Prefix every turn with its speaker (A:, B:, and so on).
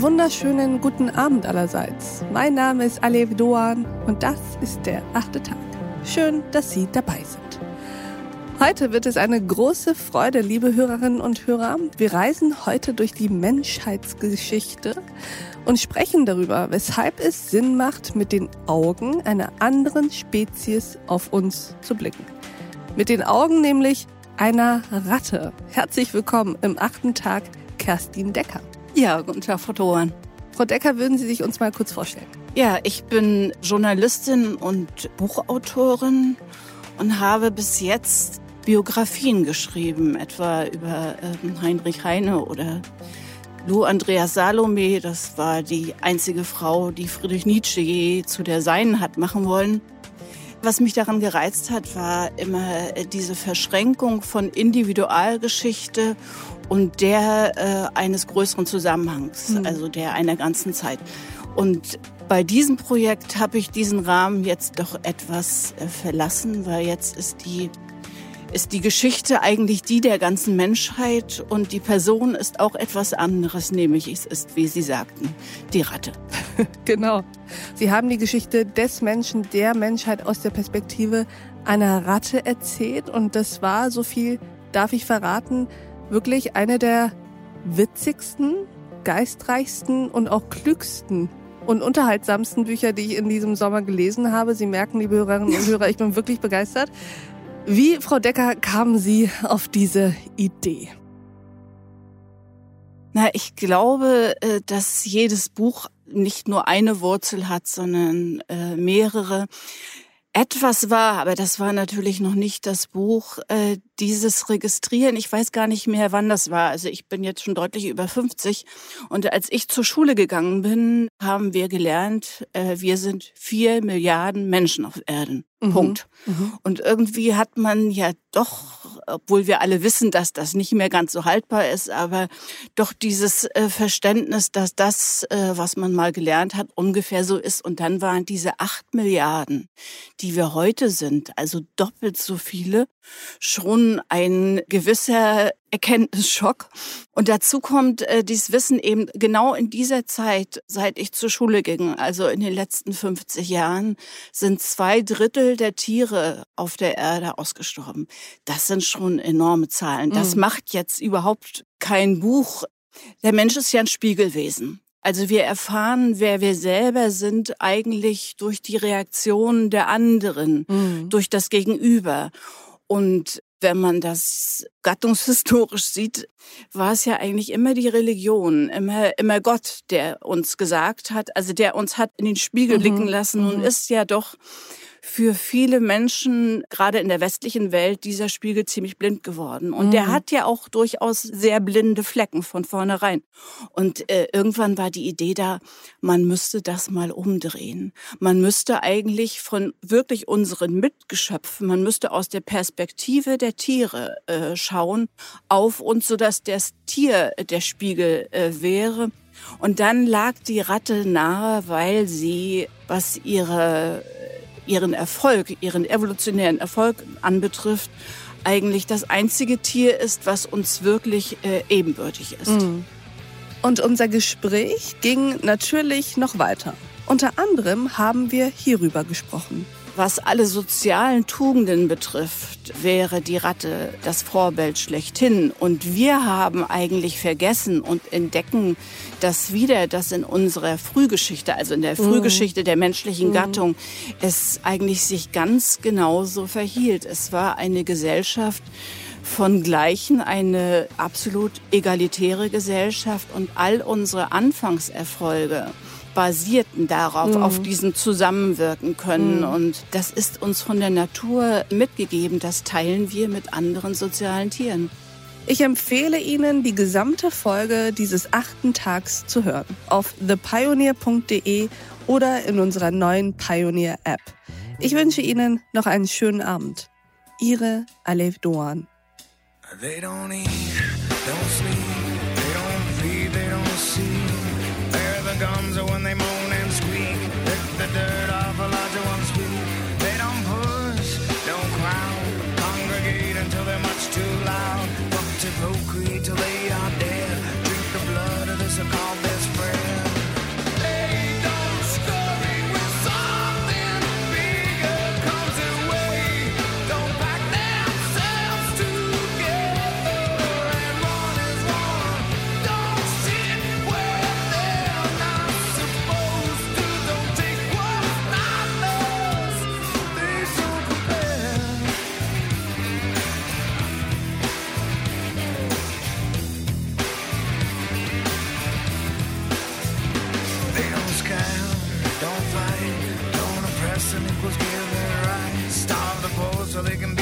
A: Wunderschönen guten Abend allerseits. Mein Name ist Alev Doan und das ist der achte Tag. Schön, dass Sie dabei sind. Heute wird es eine große Freude, liebe Hörerinnen und Hörer. Wir reisen heute durch die Menschheitsgeschichte und sprechen darüber, weshalb es Sinn macht, mit den Augen einer anderen Spezies auf uns zu blicken. Mit den Augen nämlich einer Ratte. Herzlich willkommen im achten Tag, Kerstin Decker.
B: Ja, guten Tag, Frau Doan.
A: Frau Decker, würden Sie sich uns mal kurz vorstellen?
B: Ja, ich bin Journalistin und Buchautorin und habe bis jetzt Biografien geschrieben, etwa über ähm, Heinrich Heine oder Lou Andreas Salome. Das war die einzige Frau, die Friedrich Nietzsche je zu der Seinen hat machen wollen. Was mich daran gereizt hat, war immer äh, diese Verschränkung von Individualgeschichte und der äh, eines größeren Zusammenhangs, mhm. also der einer ganzen Zeit. Und bei diesem Projekt habe ich diesen Rahmen jetzt doch etwas äh, verlassen, weil jetzt ist die ist die Geschichte eigentlich die der ganzen Menschheit und die Person ist auch etwas anderes, nämlich es ist, wie Sie sagten, die Ratte.
A: genau. Sie haben die Geschichte des Menschen, der Menschheit aus der Perspektive einer Ratte erzählt und das war, so viel darf ich verraten, wirklich eine der witzigsten, geistreichsten und auch klügsten und unterhaltsamsten Bücher, die ich in diesem Sommer gelesen habe. Sie merken, liebe Hörerinnen und Hörer, ich bin wirklich begeistert. Wie, Frau Decker, kamen Sie auf diese Idee?
B: Na, ich glaube, äh, dass jedes Buch nicht nur eine Wurzel hat, sondern äh, mehrere etwas war, aber das war natürlich noch nicht das Buch, äh, dieses Registrieren. Ich weiß gar nicht mehr, wann das war. Also ich bin jetzt schon deutlich über 50 und als ich zur Schule gegangen bin, haben wir gelernt, äh, wir sind vier Milliarden Menschen auf Erden. Mhm. Punkt. Mhm. Und irgendwie hat man ja doch, obwohl wir alle wissen, dass das nicht mehr ganz so haltbar ist, aber doch dieses äh, Verständnis, dass das, äh, was man mal gelernt hat, ungefähr so ist. Und dann waren diese acht Milliarden, die wir heute sind, also doppelt so viele, schon ein gewisser Erkenntnisschock. Und dazu kommt äh, dieses Wissen eben genau in dieser Zeit, seit ich zur Schule ging, also in den letzten 50 Jahren, sind zwei Drittel der Tiere auf der Erde ausgestorben. Das sind schon enorme Zahlen. Das mhm. macht jetzt überhaupt kein Buch. Der Mensch ist ja ein Spiegelwesen. Also wir erfahren, wer wir selber sind, eigentlich durch die Reaktionen der anderen, mhm. durch das Gegenüber. Und wenn man das gattungshistorisch sieht, war es ja eigentlich immer die Religion, immer, immer Gott, der uns gesagt hat, also der uns hat in den Spiegel mhm. blicken lassen mhm. und ist ja doch für viele Menschen, gerade in der westlichen Welt, dieser Spiegel ziemlich blind geworden. Und mhm. der hat ja auch durchaus sehr blinde Flecken von vornherein. Und äh, irgendwann war die Idee da, man müsste das mal umdrehen. Man müsste eigentlich von wirklich unseren Mitgeschöpfen, man müsste aus der Perspektive der Tiere äh, schauen auf uns, sodass das Tier der Spiegel äh, wäre. Und dann lag die Ratte nahe, weil sie, was ihre ihren Erfolg, ihren evolutionären Erfolg anbetrifft, eigentlich das einzige Tier ist, was uns wirklich äh, ebenbürtig ist. Mhm.
A: Und unser Gespräch ging natürlich noch weiter. Unter anderem haben wir hierüber gesprochen.
B: Was alle sozialen Tugenden betrifft, wäre die Ratte das Vorbild schlechthin. Und wir haben eigentlich vergessen und entdecken das wieder, dass in unserer Frühgeschichte, also in der mhm. Frühgeschichte der menschlichen mhm. Gattung, es eigentlich sich ganz genauso verhielt. Es war eine Gesellschaft, von Gleichen eine absolut egalitäre Gesellschaft und all unsere Anfangserfolge basierten darauf, mhm. auf diesem Zusammenwirken können. Mhm. Und das ist uns von der Natur mitgegeben. Das teilen wir mit anderen sozialen Tieren.
A: Ich empfehle Ihnen, die gesamte Folge dieses achten Tags zu hören. Auf thepioneer.de oder in unserer neuen Pioneer App. Ich wünsche Ihnen noch einen schönen Abend. Ihre Alef Doan.
C: so they can